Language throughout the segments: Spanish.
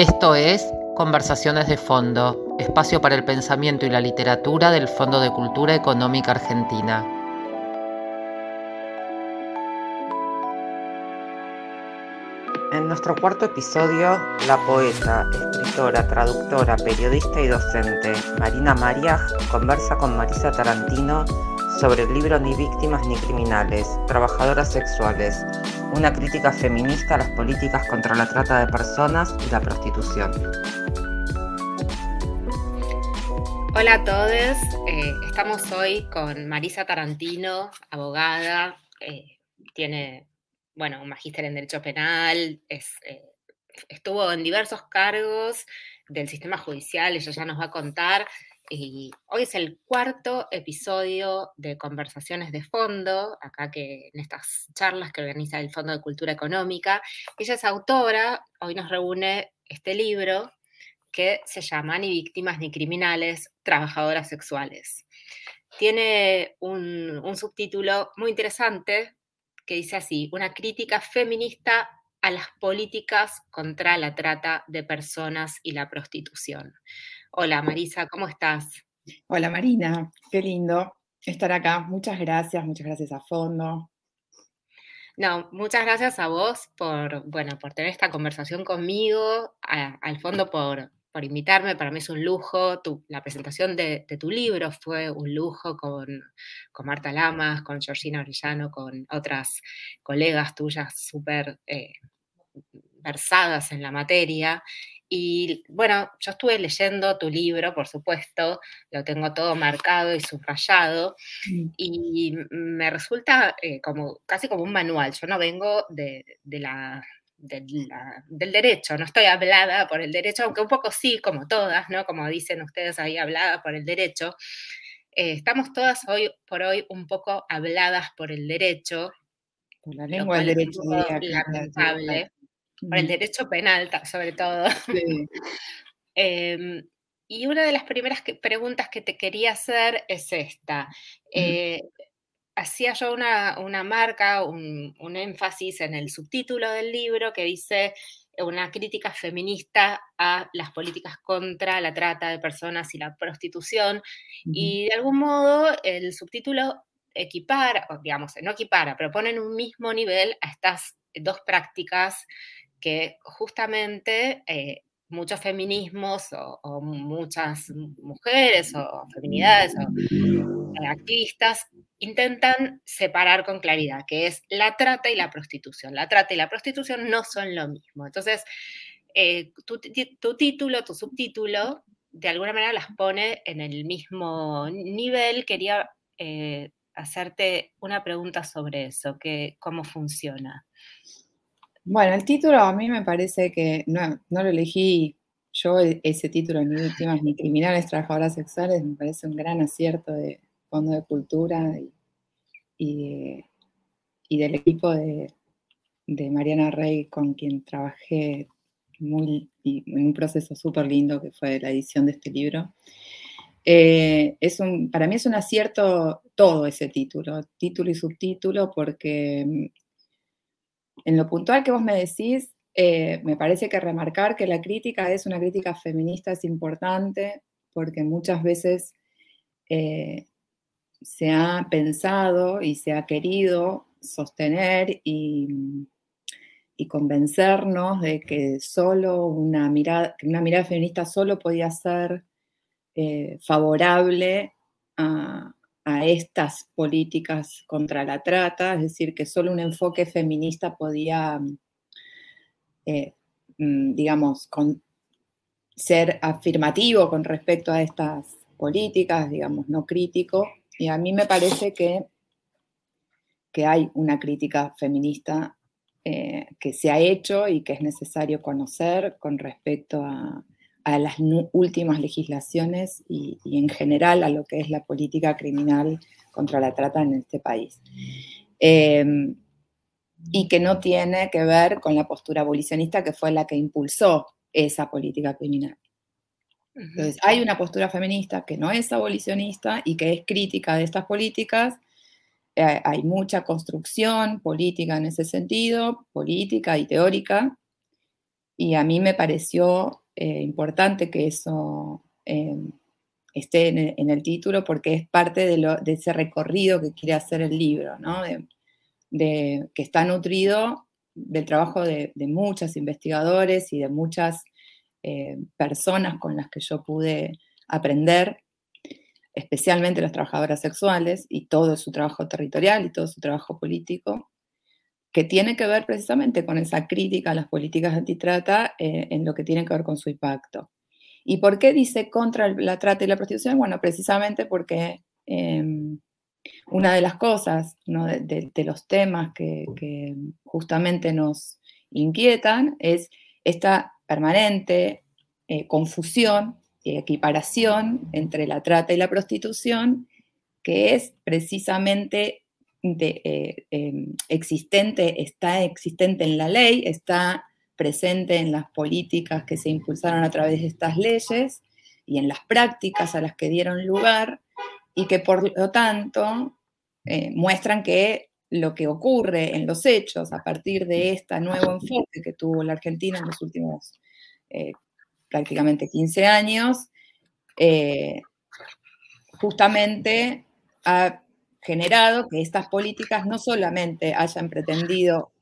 Esto es Conversaciones de Fondo, espacio para el pensamiento y la literatura del Fondo de Cultura Económica Argentina. En nuestro cuarto episodio, la poeta, escritora, traductora, periodista y docente Marina Mariaj conversa con Marisa Tarantino sobre el libro Ni víctimas ni criminales, trabajadoras sexuales, una crítica feminista a las políticas contra la trata de personas y la prostitución. Hola a todos, eh, estamos hoy con Marisa Tarantino, abogada, eh, tiene, bueno, un magíster en Derecho Penal, eh, estuvo en diversos cargos del sistema judicial, ella ya nos va a contar, hoy es el cuarto episodio de Conversaciones de Fondo, acá que en estas charlas que organiza el Fondo de Cultura Económica. Ella es autora, hoy nos reúne este libro que se llama Ni víctimas ni criminales, trabajadoras sexuales. Tiene un, un subtítulo muy interesante que dice así, una crítica feminista a las políticas contra la trata de personas y la prostitución. Hola Marisa, ¿cómo estás? Hola Marina, qué lindo estar acá. Muchas gracias, muchas gracias a fondo. No, muchas gracias a vos por, bueno, por tener esta conversación conmigo, al fondo por, por invitarme, para mí es un lujo. la presentación de, tu libro fue un lujo con, con Marta Lamas, con Georgina Orellano, con otras colegas tuyas súper eh, versadas en la materia. Y bueno, yo estuve leyendo tu libro, por supuesto, lo tengo todo marcado y subrayado, y me resulta eh, como casi como un manual. Yo no vengo de, la, del derecho, no estoy hablada por el derecho, aunque un poco sí, como todas, ¿no? Como dicen ustedes ahí, hablada por el derecho. Eh, estamos todas hoy por hoy un poco habladas por el derecho. Por la lengua del derecho. Lamentable por el derecho penal sobre todo. Em, y una de las primeras preguntas que te quería hacer es esta. Eh, hacía yo una, marca, un, énfasis en el subtítulo del libro que dice una crítica feminista a las políticas contra la trata de personas y la prostitución. Y de algún modo el subtítulo equipara, digamos, no equipara, pero pone en un mismo nivel a estas dos prácticas que justamente eh, muchos feminismos o, muchas mujeres o feminidades o eh, activistas intentan separar con claridad, que es la trata y la prostitución. La trata y la prostitución no son lo mismo. Entonces, eh, tu, título, tu subtítulo, de alguna manera las pone en el mismo nivel. Quería hacerte una pregunta sobre eso, que, cómo funciona. Bueno, el título a mí me parece que no, lo elegí yo e, ese título, ni víctimas ni criminales, trabajadoras sexuales, me parece un gran acierto de Fondo de Cultura y, del equipo de, Mariana Rey con quien trabajé muy, en un proceso súper lindo que fue la edición de este libro. Eh, es un, para mí es un acierto todo ese título, título y subtítulo, porque en lo puntual que vos me decís, eh, me parece que remarcar que la crítica es una crítica feminista es importante porque muchas veces eh, se ha pensado y se ha querido sostener y, convencernos de que solo una mirada, una mirada feminista solo podía ser eh, favorable a, a estas políticas contra la trata, es decir, que solo un enfoque feminista podía, eh, mm, digamos, ser afirmativo con respecto a estas políticas, digamos, no crítico. Y a mí me parece que, que hay una crítica feminista eh, que se ha hecho y que es necesario conocer con respecto a, a las últimas legislaciones y, en general a lo que es la política criminal contra la trata en este país. Em, y que no tiene que ver con la postura abolicionista que fue la que impulsó esa política criminal. Entonces, hay una postura feminista que no es abolicionista y que es crítica de estas políticas. Eh, hay mucha construcción política en ese sentido, política y teórica, Y a mí me pareció eh, importante que eso eh, esté en el, título porque es parte de, ese recorrido que quiere hacer el libro, ¿no? de, que está nutrido del trabajo de, muchos investigadores y de muchas eh, personas con las que yo pude aprender, especialmente las trabajadoras sexuales y todo su trabajo territorial y todo su trabajo político, que tiene que ver precisamente con esa crítica a las políticas antitrata eh, en lo que tiene que ver con su impacto. ¿Y por qué dice contra la trata y la prostitución? Bueno, precisamente porque em, una de las cosas, de, los temas que, justamente nos inquietan es esta permanente eh, confusión y equiparación entre la trata y la prostitución, que es precisamente eh, em, existente, está existente en la ley, está presente en las políticas que se impulsaron a través de estas leyes y en las prácticas a las que dieron lugar, y que por lo tanto eh, muestran que lo que ocurre en los hechos a partir de este nuevo enfoque que tuvo la Argentina en los últimos eh, prácticamente 15 años, justamente ha generado que estas políticas no solamente hayan pretendido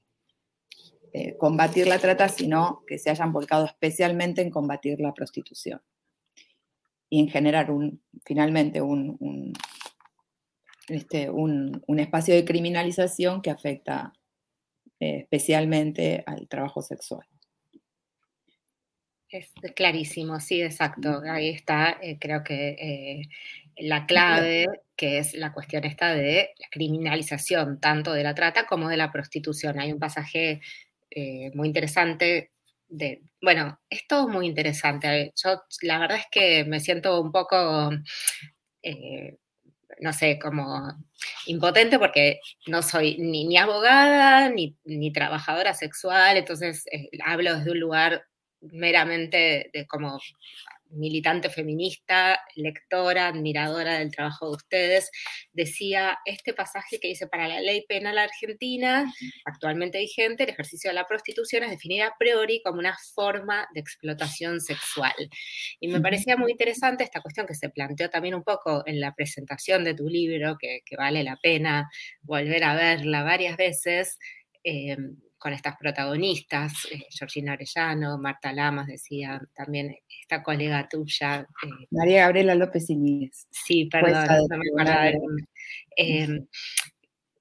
combatir la trata, sino que se hayan volcado especialmente en combatir la prostitución y en generar un, finalmente un, este, un, espacio de criminalización que afecta eh, especialmente al trabajo sexual. Es clarísimo, sí, exacto. Ahí está, eh, creo que eh, la clave, que es la cuestión esta de la criminalización tanto de la trata como de la prostitución. Hay un pasaje muy interesante bueno, es todo muy interesante. Yo la verdad es que me siento un poco, eh, no sé, como impotente porque no soy ni, abogada ni, trabajadora sexual, entonces eh, hablo desde un lugar meramente de como militante feminista, lectora, admiradora del trabajo de ustedes, decía este pasaje que dice, para la ley penal argentina, actualmente vigente, el ejercicio de la prostitución es definido a priori como una forma de explotación sexual. Y me parecía muy interesante esta cuestión que se planteó también un poco en la presentación de tu libro, que, vale la pena volver a verla varias veces. Eh, con estas protagonistas, eh, Georgina Arellano, Marta Lamas, decía también esta colega tuya. Eh, María Gabriela López Iñiguez. Sí, perdón, no me acordaba. Em,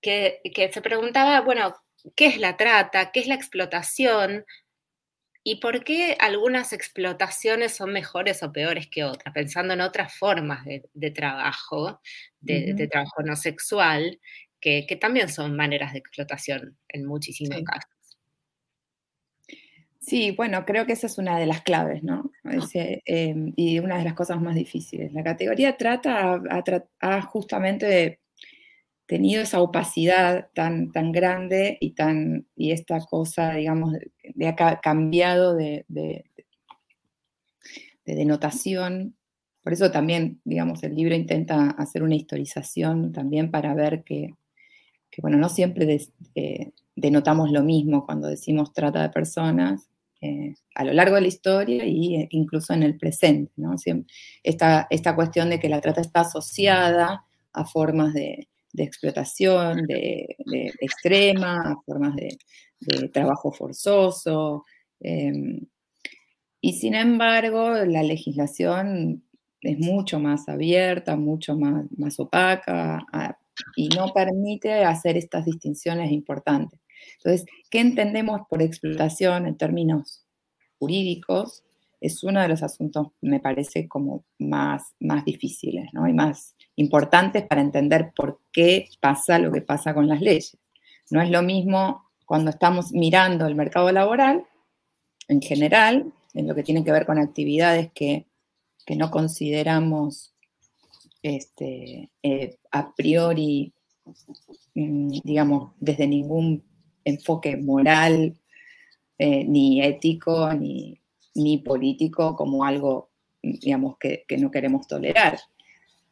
que, que se preguntaba, bueno, ¿qué es la trata? ¿Qué es la explotación? ¿Y por qué algunas explotaciones son mejores o peores que otras? Pensando en otras formas de, trabajo, de, trabajo no sexual, que, también son maneras de explotación en muchísimos casos. Sí, bueno, creo que esa es una de las claves, ¿no? Em, y una de las cosas más difíciles. La categoría trata ha, justamente tenido esa opacidad tan, tan grande y, tan, y esta cosa, digamos, de, ha cambiado de, de, de, denotación. Por eso también, digamos, el libro intenta hacer una historización también para ver que que bueno, no siempre eh, denotamos lo mismo cuando decimos trata de personas eh, a lo largo de la historia eh, incluso en el presente, ¿no? esta, esta cuestión de que la trata está asociada a formas de, explotación de, extrema, a formas de, trabajo forzoso. Em, y sin embargo, la legislación es mucho más abierta, mucho más, más opaca, y no permite hacer estas distinciones importantes. Entonces, ¿qué entendemos por explotación en términos jurídicos? Es uno de los asuntos, me parece, como más, más difíciles ¿no? y más importantes para entender por qué pasa lo que pasa con las leyes. No es lo mismo cuando estamos mirando el mercado laboral en general, en lo que tiene que ver con actividades que, que no consideramos este, eh, a priori, mm, digamos, desde ningún enfoque moral, eh, ni ético, ni, político, como algo, digamos, que, no queremos tolerar,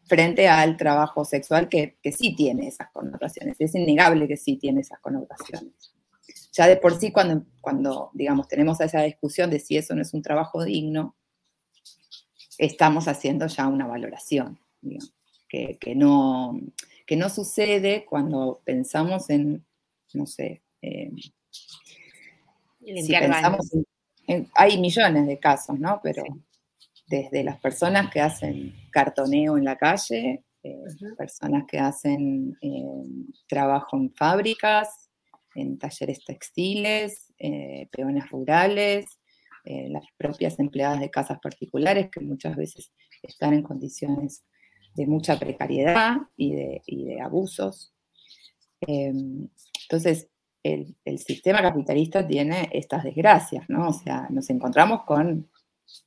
frente al trabajo sexual que, sí tiene esas connotaciones. Es innegable que sí tiene esas connotaciones. ya de por sí cuando, cuando, digamos, tenemos esa discusión de si eso no es un trabajo digno, estamos haciendo ya una valoración, que, no, que no sucede cuando pensamos en, no sé, si pensamos en, hay millones de casos, ¿no? Pero desde las personas que hacen cartoneo en la calle, eh, personas que hacen eh, trabajo en fábricas, en talleres textiles, eh, peones rurales, las propias empleadas de casas particulares que muchas veces están en condiciones de mucha precariedad y de, abusos. entonces, el, el, sistema capitalista tiene estas desgracias, ¿no? O sea, nos encontramos con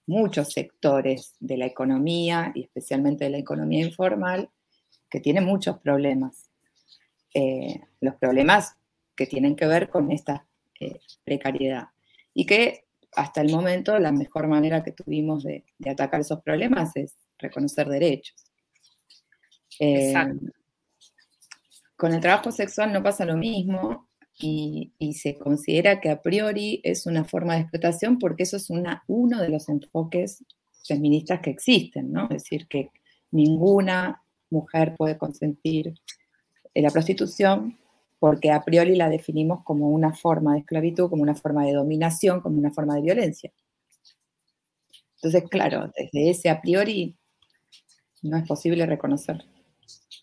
muchos sectores de la economía y especialmente de la economía informal que tienen muchos problemas. Eh, los problemas que tienen que ver con esta eh, precariedad y que hasta el momento la mejor manera que tuvimos de, atacar esos problemas es reconocer derechos. Eh, con el trabajo sexual no pasa lo mismo, y, se considera que a priori es una forma de explotación porque eso es una, uno de los enfoques feministas que existen, ¿no? Es decir, que ninguna mujer puede consentir la prostitución porque a priori la definimos como una forma de esclavitud, como una forma de dominación, como una forma de violencia. Entonces, claro, desde ese a priori no es posible reconocer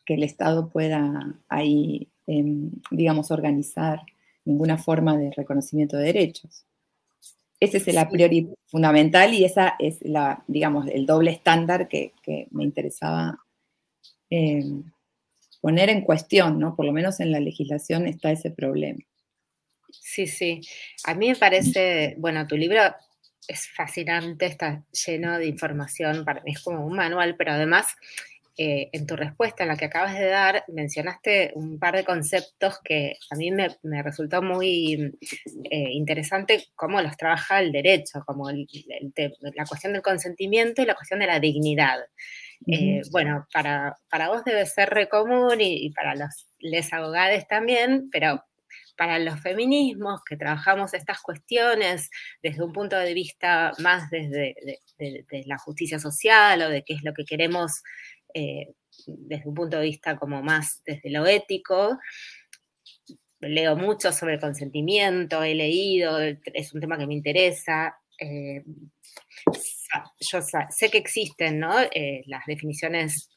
que el Estado pueda ahí Em, digamos, organizar ninguna forma de reconocimiento de derechos. Ese es el a priori fundamental y esa es la, digamos, el doble estándar que, me interesaba em, poner en cuestión, ¿no? Por lo menos en la legislación está ese problema. Sí, sí. A mí me parece, bueno, tu libro es fascinante, está lleno de información, para mí es como un manual, pero además eh, en tu respuesta, en la que acabas de dar, mencionaste un par de conceptos que a mí me, resultó muy eh, interesante cómo los trabaja el derecho, como la cuestión del consentimiento y la cuestión de la dignidad. Eh, bueno, para, para, vos debe ser re común y, para los les abogados también, pero para los feminismos que trabajamos estas cuestiones desde un punto de vista más desde de la justicia social o de qué es lo que queremos eh, desde un punto de vista como más desde lo ético. Leo mucho sobre el consentimiento, he leído, es un tema que me interesa. Eh, yo sé que existen eh, las definiciones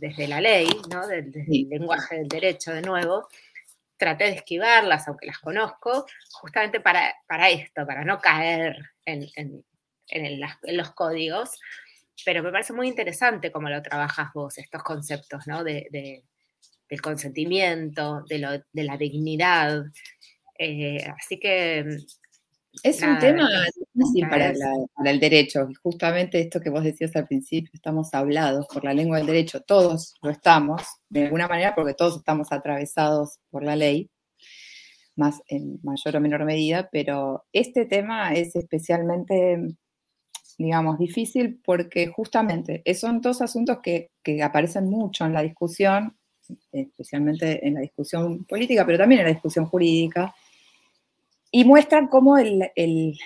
desde la ley, desde el lenguaje del derecho de nuevo. Traté de esquivarlas, aunque las conozco, justamente para, para esto, para no caer en, en los códigos pero me parece muy interesante cómo lo trabajas vos, estos conceptos, ¿no? De, del consentimiento, de, la dignidad. Eh, así que... Es un tema difícil para, el derecho. Justamente esto que vos decías al principio, estamos hablados por la lengua del derecho, todos lo estamos, de alguna manera, porque todos estamos atravesados por la ley, más en mayor o menor medida, pero este tema es especialmente digamos, difícil porque justamente son dos asuntos que, aparecen mucho en la discusión, especialmente en la discusión política, pero también en la discusión jurídica, y muestran cómo el,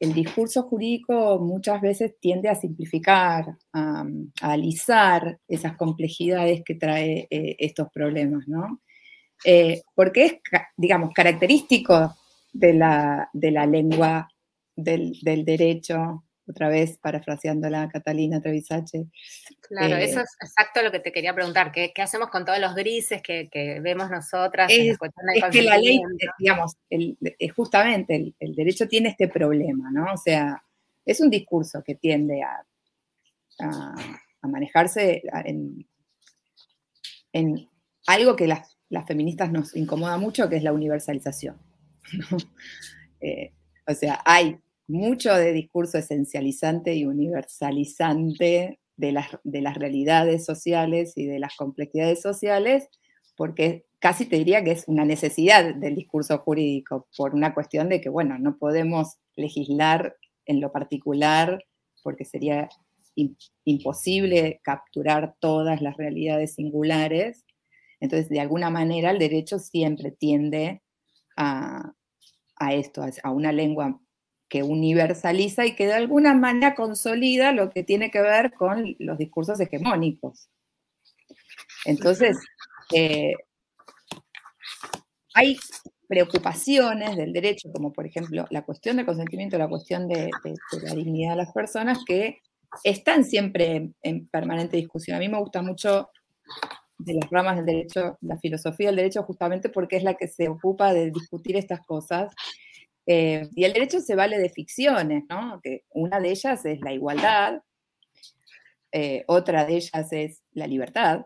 discurso jurídico muchas veces tiende a simplificar, a, alisar esas complejidades que trae eh, estos problemas, ¿no? Eh, porque es, digamos, característico de la, lengua del, del derecho otra vez parafraseando a Catalina Trevisache. Claro, eh, eso es exacto lo que te quería preguntar. ¿Qué, hacemos con todos los grises que, vemos nosotras? Es, que la ley, digamos, justamente el, derecho tiene este problema, ¿no? O sea, es un discurso que tiende a, manejarse en, algo que las, feministas nos incomoda mucho, que es la universalización. Eh, o sea, hay mucho de discurso esencializante y universalizante de las, de las realidades sociales y de las complejidades sociales, porque casi te diría que es una necesidad del discurso jurídico, por una cuestión de que, bueno, no podemos legislar en lo particular porque sería imposible capturar todas las realidades singulares. Entonces, de alguna manera, el derecho siempre tiende a, esto, a una lengua que universaliza y que de alguna manera consolida lo que tiene que ver con los discursos hegemónicos. Entonces, eh, hay preocupaciones del derecho, como por ejemplo la cuestión del consentimiento, la cuestión de, la dignidad de las personas, que están siempre en, permanente discusión. A mí me gusta mucho de las ramas del derecho, la filosofía del derecho, justamente porque es la que se ocupa de discutir estas cosas. Eh, y el derecho se vale de ficciones, ¿no? Que una de ellas es la igualdad, eh, otra de ellas es la libertad,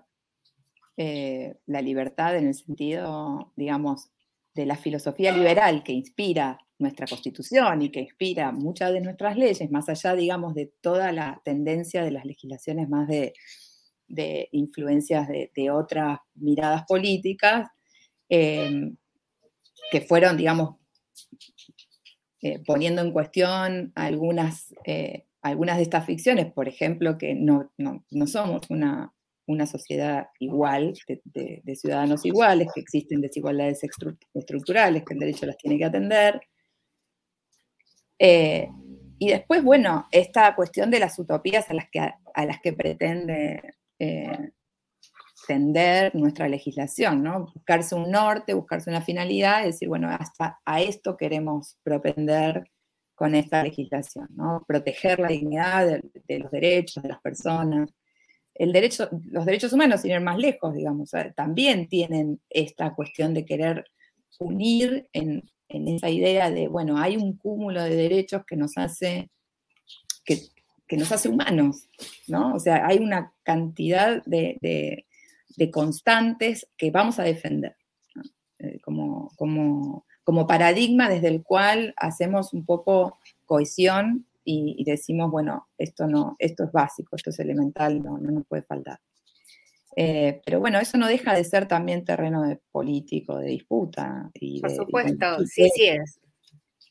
eh, la libertad en el sentido, digamos, de la filosofía liberal que inspira nuestra constitución y que inspira muchas de nuestras leyes, más allá, digamos, de toda la tendencia de las legislaciones más de, influencias de, otras miradas políticas, que fueron, digamos, eh, poniendo en cuestión algunas, eh, algunas de estas ficciones, por ejemplo, que no, no somos una, una sociedad igual, de, ciudadanos iguales, que existen desigualdades estructurales, que el derecho las tiene que atender. Eh, y después, bueno, esta cuestión de las utopías a las que, a las que pretende tender nuestra legislación, ¿no? Buscarse un norte, buscarse una finalidad, decir, bueno, hasta a esto queremos propender con esta legislación, ¿no? Proteger la dignidad de los derechos de las personas, el derecho, los derechos humanos, sin ir más lejos, digamos, también tienen esta cuestión de querer unir en, esa idea de, bueno, hay un cúmulo de derechos que nos hace, que, nos hace humanos, ¿no? O sea, hay una cantidad de, constantes que vamos a defender, eh, como, como, como paradigma desde el cual hacemos un poco cohesión y, decimos, bueno, esto, no, esto es básico, esto es elemental, no, no nos puede faltar. Eh, pero bueno, eso no deja de ser también terreno de político, de disputa. Y Por supuesto, sí, sí es.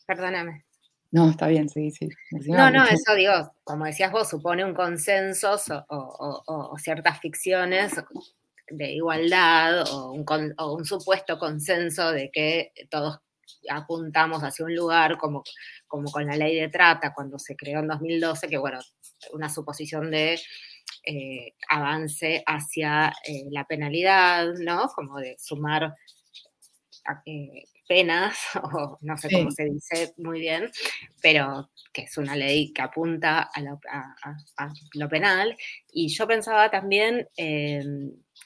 Perdóname. No, está bien, sí, sí. No, no, eso digo, como decías vos, supone un consenso o, ciertas ficciones de igualdad o un, o un, supuesto consenso de que todos apuntamos hacia un lugar como, como con la ley de trata cuando se creó en 2012, que bueno, una suposición de eh, avance hacia eh, la penalidad, ¿no? Como de sumar eh, penas, o no sé cómo se dice muy bien, pero que es una ley que apunta a lo, penal. Y yo pensaba también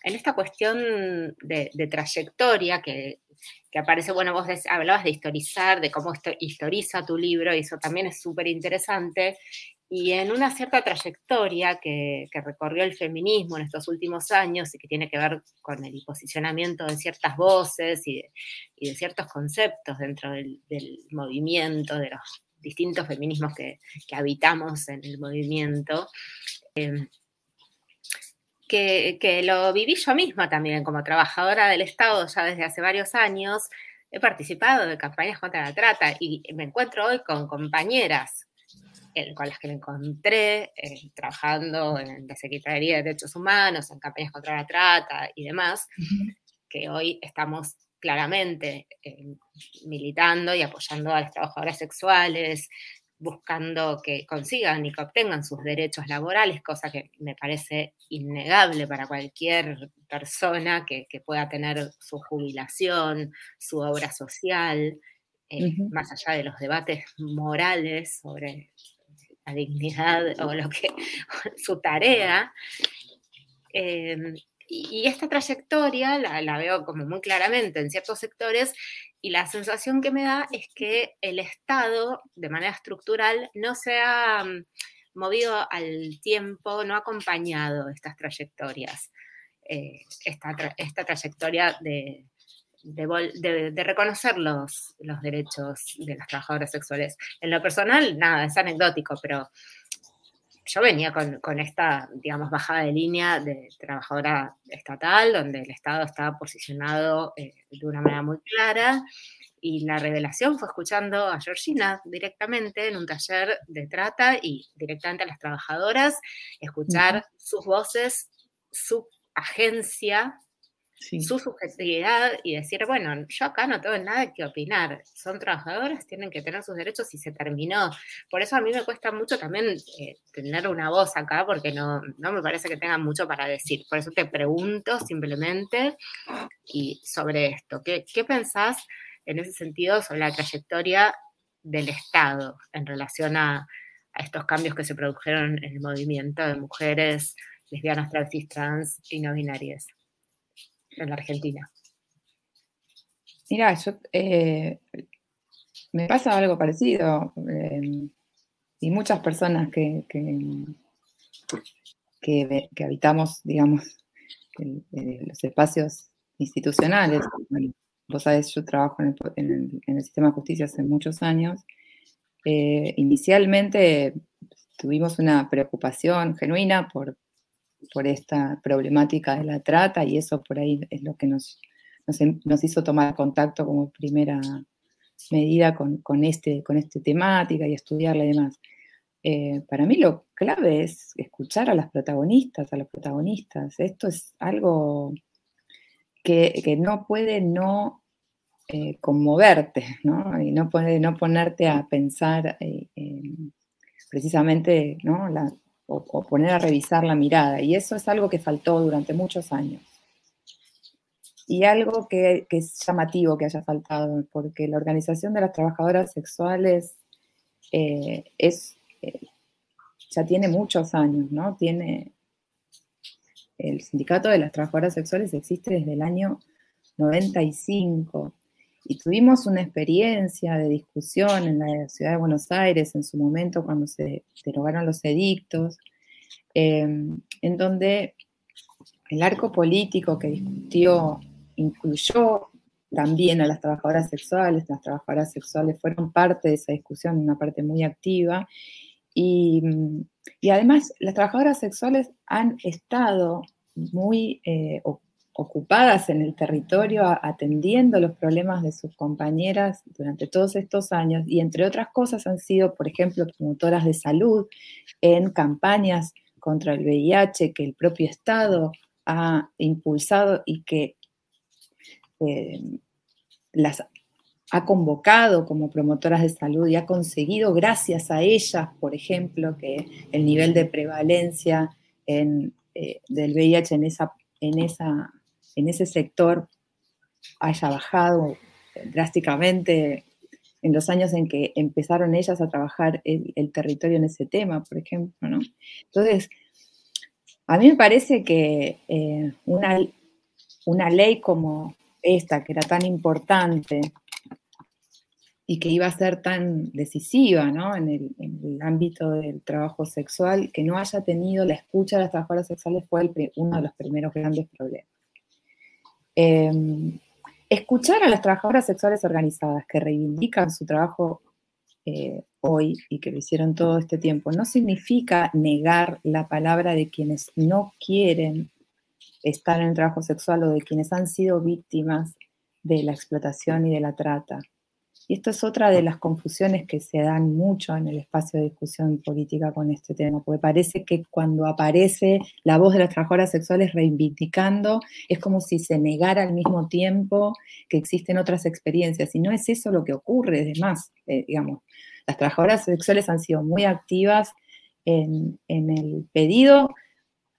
en esta cuestión de, trayectoria que que aparece, bueno, vos hablabas de historizar, de cómo historiza tu libro, y eso también es súper interesante. Y en una cierta trayectoria que, recorrió el feminismo en estos últimos años y que tiene que ver con el posicionamiento de ciertas voces y de, ciertos conceptos dentro del, movimiento, de los distintos feminismos que, habitamos en el movimiento, eh, que, lo viví yo misma también como trabajadora del Estado ya desde hace varios años. He participado de campañas contra la trata y me encuentro hoy con compañeras con las que me encontré eh, trabajando en la Secretaría de Derechos Humanos, en campañas contra la trata y demás, que hoy estamos claramente eh, militando y apoyando a las trabajadoras sexuales, buscando que consigan y que obtengan sus derechos laborales, cosa que me parece innegable para cualquier persona que, pueda tener su jubilación, su obra social, eh, más allá de los debates morales sobre la dignidad o lo que su tarea. Em, y, esta trayectoria la, la, veo como muy claramente en ciertos sectores y la sensación que me da es que el Estado, de manera estructural, no se ha mm, movido al tiempo, no ha acompañado estas trayectorias, eh, esta, trayectoria de, reconocer los, los derechos de las trabajadoras sexuales. En lo personal, nada, es anecdótico, pero yo venía con, esta, digamos, bajada de línea de trabajadora estatal, donde el Estado estaba posicionado eh, de una manera muy clara, y la revelación fue escuchando a Georgina directamente en un taller de trata y directamente a las trabajadoras, escuchar sus voces, su agencia su subjetividad y decir, bueno, yo acá no tengo nada que opinar, son trabajadoras, tienen que tener sus derechos y se terminó. Por eso a mí me cuesta mucho también eh, tener una voz acá, porque no, no me parece que tengan mucho para decir. Por eso te pregunto simplemente y sobre esto, ¿qué, qué pensás en ese sentido sobre la trayectoria del Estado en relación a, a estos cambios que se produjeron en el movimiento de mujeres lesbianas, travestis, trans y no binarias? En la Argentina. Mira, yo eh, me pasa algo parecido eh, y muchas personas que, que, habitamos, digamos, los espacios institucionales. vos sabés, yo trabajo en el, sistema de justicia hace muchos años. Eh, inicialmente tuvimos una preocupación genuina por, por esta problemática de la trata y eso por ahí es lo que nos, nos, hizo tomar contacto como primera medida con, con, este, con esta temática y estudiarla y demás. Eh, para mí lo clave es escuchar a las protagonistas, a los protagonistas. Esto es algo que, no puede no eh, conmoverte, ¿no? Y no puede no ponerte a pensar eh, precisamente ¿no? La, o, poner a revisar la mirada. Y eso es algo que faltó durante muchos años. Y algo que, es llamativo que haya faltado, porque la organización de las trabajadoras sexuales eh, es, eh, ya tiene muchos años, ¿no? Tiene, el sindicato de las trabajadoras sexuales existe desde el año 95 y tuvimos una experiencia de discusión en la ciudad de Buenos Aires en su momento cuando se derogaron los edictos, em, en donde el arco político que discutió incluyó también a las trabajadoras sexuales, las trabajadoras sexuales fueron parte de esa discusión, una parte muy activa, y, además las trabajadoras sexuales han estado muy eh, ocupadas en el territorio atendiendo los problemas de sus compañeras durante todos estos años y entre otras cosas han sido, por ejemplo, promotoras de salud en campañas contra el VIH que el propio Estado ha impulsado y que eh, las ha convocado como promotoras de salud y ha conseguido gracias a ellas, por ejemplo, que el nivel de prevalencia en, eh, del VIH en esa, en esa en ese sector haya bajado drásticamente en los años en que empezaron ellas a trabajar el, territorio en ese tema, por ejemplo. ¿no? Entonces, a mí me parece que eh, una, una ley como esta, que era tan importante y que iba a ser tan decisiva ¿no? en, el, en, el, ámbito del trabajo sexual, que no haya tenido la escucha de las trabajadoras sexuales fue uno de los primeros grandes problemas. Em, escuchar a las trabajadoras sexuales organizadas que reivindican su trabajo eh, hoy y que lo hicieron todo este tiempo no significa negar la palabra de quienes no quieren estar en el trabajo sexual o de quienes han sido víctimas de la explotación y de la trata. Y esto es otra de las confusiones que se dan mucho en el espacio de discusión política con este tema, porque parece que cuando aparece la voz de las trabajadoras sexuales reivindicando, es como si se negara al mismo tiempo que existen otras experiencias, y no es eso lo que ocurre, además, eh, digamos, las trabajadoras sexuales han sido muy activas en, en el pedido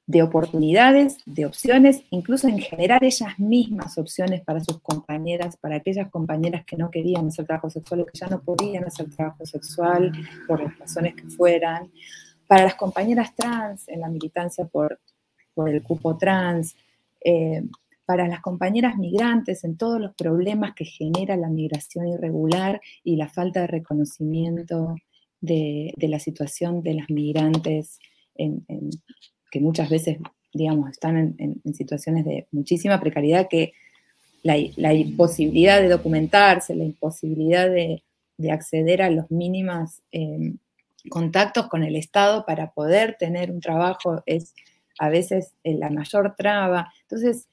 de oportunidades, de opciones, incluso en generar ellas mismas opciones para sus compañeras, para aquellas compañeras que no querían hacer trabajo sexual o que ya no podían hacer trabajo sexual por las razones que fueran, para las compañeras trans en la militancia por, por el cupo trans, eh, para las compañeras migrantes en todos los problemas que genera la migración irregular y la falta de reconocimiento de, la situación de las migrantes en que muchas veces, digamos, están en, situaciones de muchísima precariedad, que la, imposibilidad de documentarse, la imposibilidad de, acceder a los mínimos em, contactos con el Estado para poder tener un trabajo es a veces eh, la mayor traba. Entonces,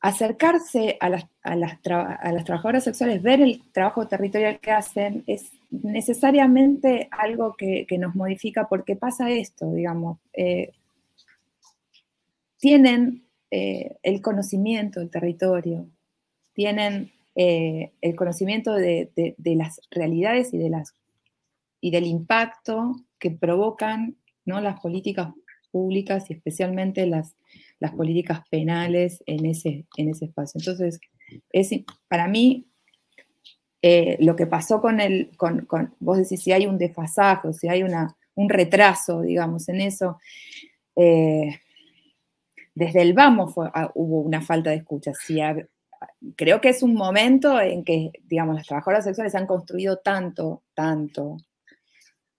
acercarse a las, a, las a las, trabajadoras sexuales, ver el trabajo territorial que hacen, es necesariamente algo que, nos modifica porque pasa esto, digamos. Eh, tienen eh, el conocimiento del territorio, tienen eh, el conocimiento de, las realidades y, de las, y del impacto que provocan ¿no? las políticas públicas y especialmente las, las políticas penales en ese, en ese espacio. Entonces, es, para mí, eh, lo que pasó con el, con, vos decís, si hay un desfasaje, si hay una, un retraso, digamos, en eso, eh, desde el vamos ah, hubo una falta de escucha. creo que es un momento en que, digamos, las trabajadoras sexuales han construido tanto, tanto,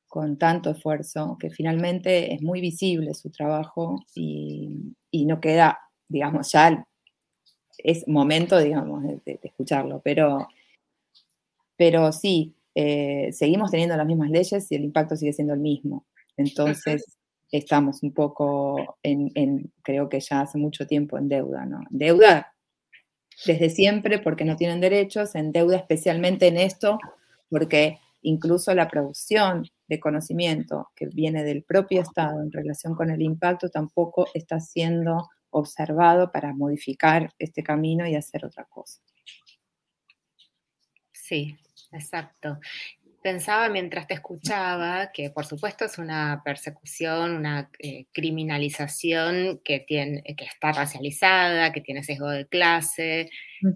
con tanto esfuerzo, que finalmente es muy visible su trabajo y, no queda, digamos, ya es momento, digamos, de, escucharlo, pero, pero sí, eh, seguimos teniendo las mismas leyes y el impacto sigue siendo el mismo. Entonces, estamos un poco en, creo que ya hace mucho tiempo en deuda, ¿no? Deuda desde siempre porque no tienen derechos, en deuda especialmente en esto, porque incluso la producción de conocimiento que viene del propio Estado en relación con el impacto tampoco está siendo observado para modificar este camino y hacer otra cosa. Sí, exacto. Pensaba mientras te escuchaba que por supuesto es una persecución, una eh, criminalización que, tiene, que está racializada, que tiene sesgo de clase,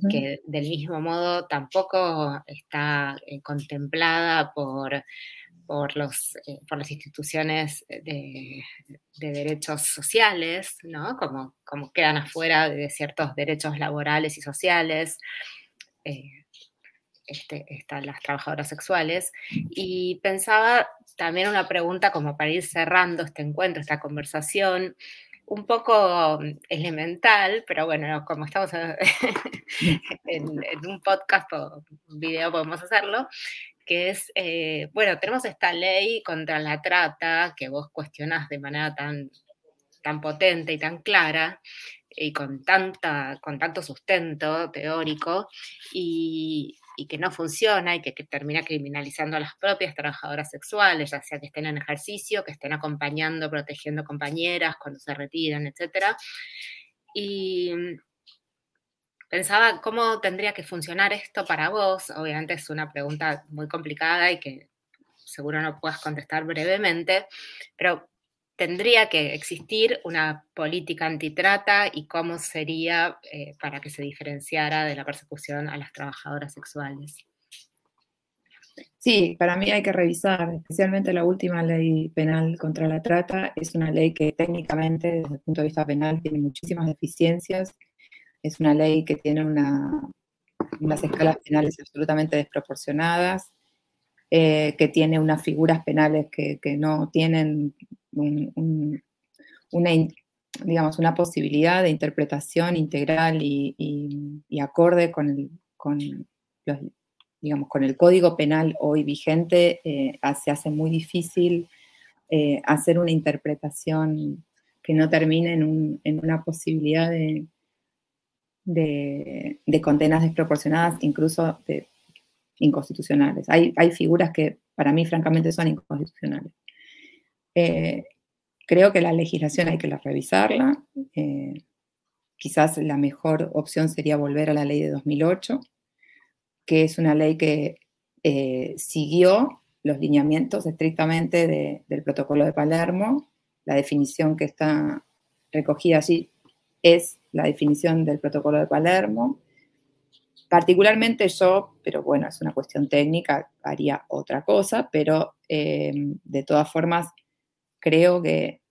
que del mismo modo tampoco está eh, contemplada por, por, los, eh, por las instituciones de, derechos sociales, ¿no? como, como quedan afuera de ciertos derechos laborales y sociales este, están las trabajadoras sexuales. Y pensaba también una pregunta como para ir cerrando este encuentro, esta conversación, un poco mm, elemental, pero bueno, como estamos en, un podcast o un video podemos hacerlo, que es, eh, bueno, tenemos esta ley contra la trata que vos cuestionás de manera tan, tan potente y tan clara, y con, tanta, con tanto sustento teórico, y, y que no funciona y que, termina criminalizando a las propias trabajadoras sexuales, ya sea que estén en ejercicio, que estén acompañando, protegiendo compañeras cuando se retiran, etc. Y pensaba cómo tendría que funcionar esto para vos. Obviamente es una pregunta muy complicada y que seguro no puedas contestar brevemente, pero tendría que existir una política antitrata y cómo sería eh, para que se diferenciara de la persecución a las trabajadoras sexuales. Sí, para mí hay que revisar, especialmente la última ley penal contra la trata. Es una ley que técnicamente, desde el punto de vista penal, tiene muchísimas deficiencias. Es una ley que tiene unas escalas penales absolutamente desproporcionadas, eh, que tiene unas figuras penales que, que no tienen una, digamos, una posibilidad de interpretación integral y, acorde con el, digamos, con el código penal hoy vigente, eh, se hace muy difícil eh, hacer una interpretación que no termine en, una posibilidad de, de, condenas desproporcionadas, incluso inconstitucionales. Hay, hay figuras que para mí francamente son inconstitucionales. Eh, creo que la legislación hay que revisarla. Eh, quizás la mejor opción sería volver a la ley de 2008, que es una ley que eh, siguió los lineamientos estrictamente del protocolo de Palermo. La definición que está recogida allí es la definición del protocolo de Palermo. Particularmente yo, pero bueno, es una cuestión técnica, haría otra cosa, pero de todas formas creo que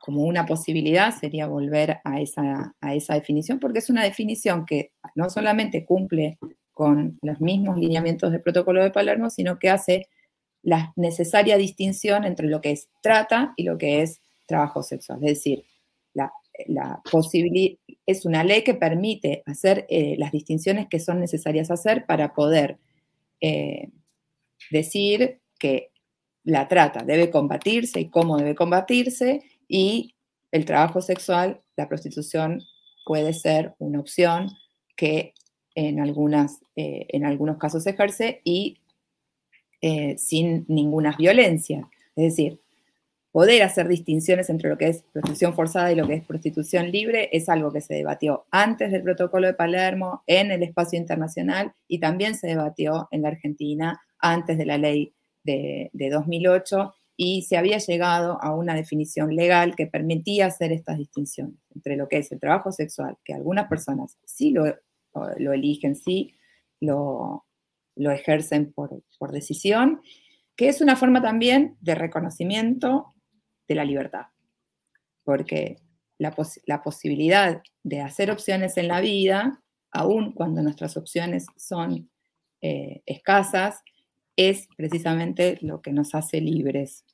como una posibilidad sería volver a esa, a esa definición, porque es una definición que no solamente cumple con los mismos lineamientos del protocolo de Palermo, sino que hace la necesaria distinción entre lo que es trata y lo que es trabajo sexual. Es decir, la, la es una ley que permite hacer eh, las distinciones que son necesarias hacer para poder eh, decir que la trata debe combatirse y cómo debe combatirse y el trabajo sexual, la prostitución puede ser una opción que en, algunas, eh, en algunos casos ejerce y eh, sin ninguna violencia. Es decir, poder hacer distinciones entre lo que es prostitución forzada y lo que es prostitución libre es algo que se debatió antes del protocolo de Palermo en el espacio internacional y también se debatió en la Argentina antes de la ley de, 2008 y se había llegado a una definición legal que permitía hacer estas distinciones entre lo que es el trabajo sexual, que algunas personas sí lo, lo eligen, sí lo, lo ejercen por, por decisión, que es una forma también de reconocimiento de la libertad, porque la, posibilidad de hacer opciones en la vida, aun cuando nuestras opciones son eh, escasas, es precisamente lo que nos hace libres.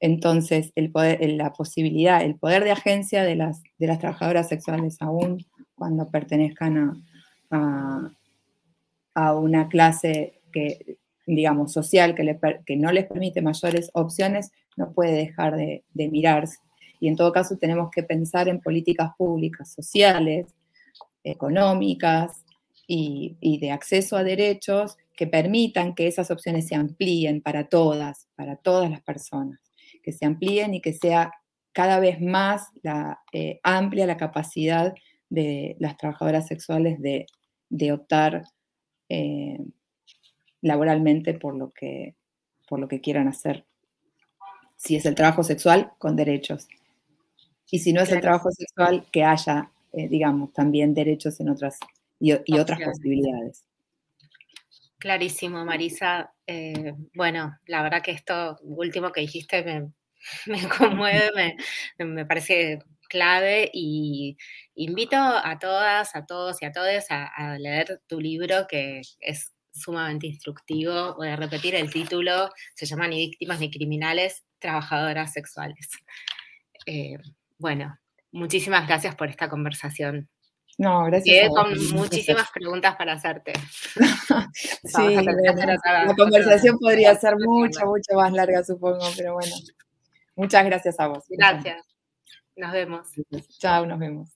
Entonces, la posibilidad, el poder de agencia de las, de las trabajadoras sexuales, aún cuando pertenezcan a, a, una clase que, digamos, social que, que no les permite mayores opciones, no puede dejar de, mirarse. Y en todo caso tenemos que pensar en políticas públicas, sociales, económicas y, de acceso a derechos que permitan que esas opciones se amplíen para todas, para todas las personas, que se amplíen y que sea cada vez más la, eh, amplia la capacidad de las trabajadoras sexuales de, optar eh, laboralmente por lo, que, por lo que quieran hacer si es el trabajo sexual, con derechos. Y si no es el trabajo sexual, que haya, eh, digamos, también derechos en otras y, otras posibilidades. Clarísimo, Marisa. Eh, bueno, la verdad que esto último que dijiste me, conmueve, me, parece clave y invito a todas, a todos y a todas a, a leer tu libro que es sumamente instructivo. Voy a repetir el título, se llama Ni víctimas ni criminales, trabajadoras sexuales. Eh, bueno, muchísimas gracias por esta conversación. No, gracias. con muchísimas preguntas para hacerte. sí, la conversación podría ser mucho, mucho más larga, supongo, pero bueno. Muchas gracias a vos. Gracias. Nos vemos. Chao, nos vemos.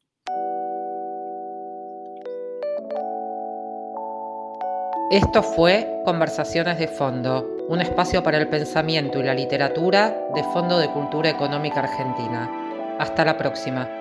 Esto fue Conversaciones de Fondo, un espacio para el pensamiento y la literatura de Fondo de Cultura Económica Argentina. Hasta la próxima.